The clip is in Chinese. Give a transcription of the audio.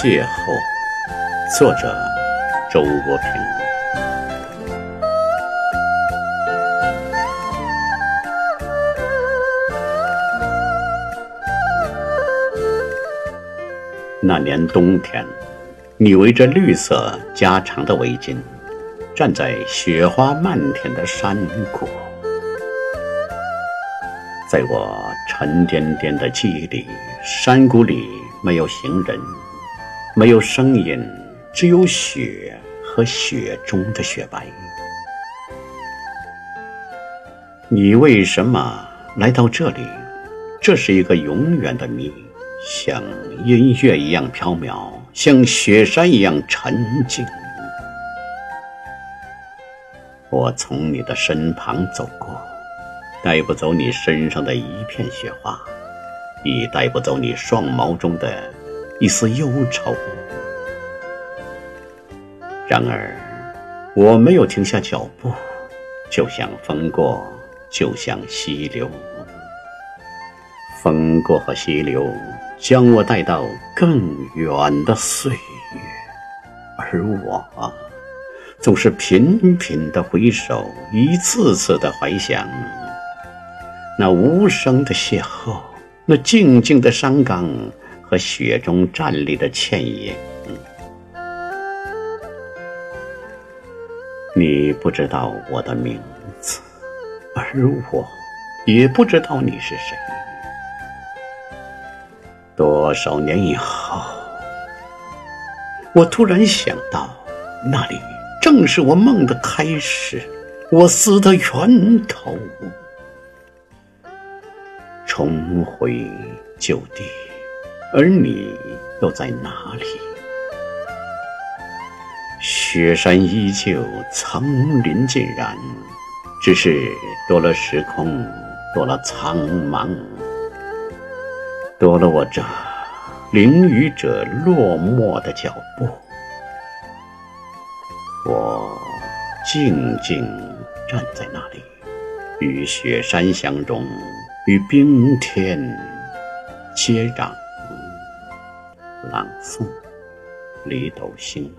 邂逅，作者周国平。那年冬天，你围着绿色加长的围巾，站在雪花漫天的山谷。在我沉甸甸的记忆里，山谷里没有行人，没有声音，只有雪和雪中的雪白。你为什么来到这里？这是一个永远的谜，像音乐一样飘渺，像雪山一样沉静。我从你的身旁走过。带不走你身上的一片雪花，也带不走你双眸中的一丝忧愁。然而，我没有停下脚步，就像风过，就像溪流。风过和溪流将我带到更远的岁月，而我总是频频的回首，一次次的怀想。那无声的邂逅，那静静的山岗和雪中站立的倩影。你不知道我的名字，而我也不知道你是谁。多少年以后，我突然想到，那里正是我梦的开始，我死的源头。重回旧地，而你又在哪里？雪山依旧，层林尽染，只是多了时空，多了苍茫，多了我这淋雨者落寞的脚步。我静静站在那里，与雪山相融。与冰天接壤，朗诵《北斗星》。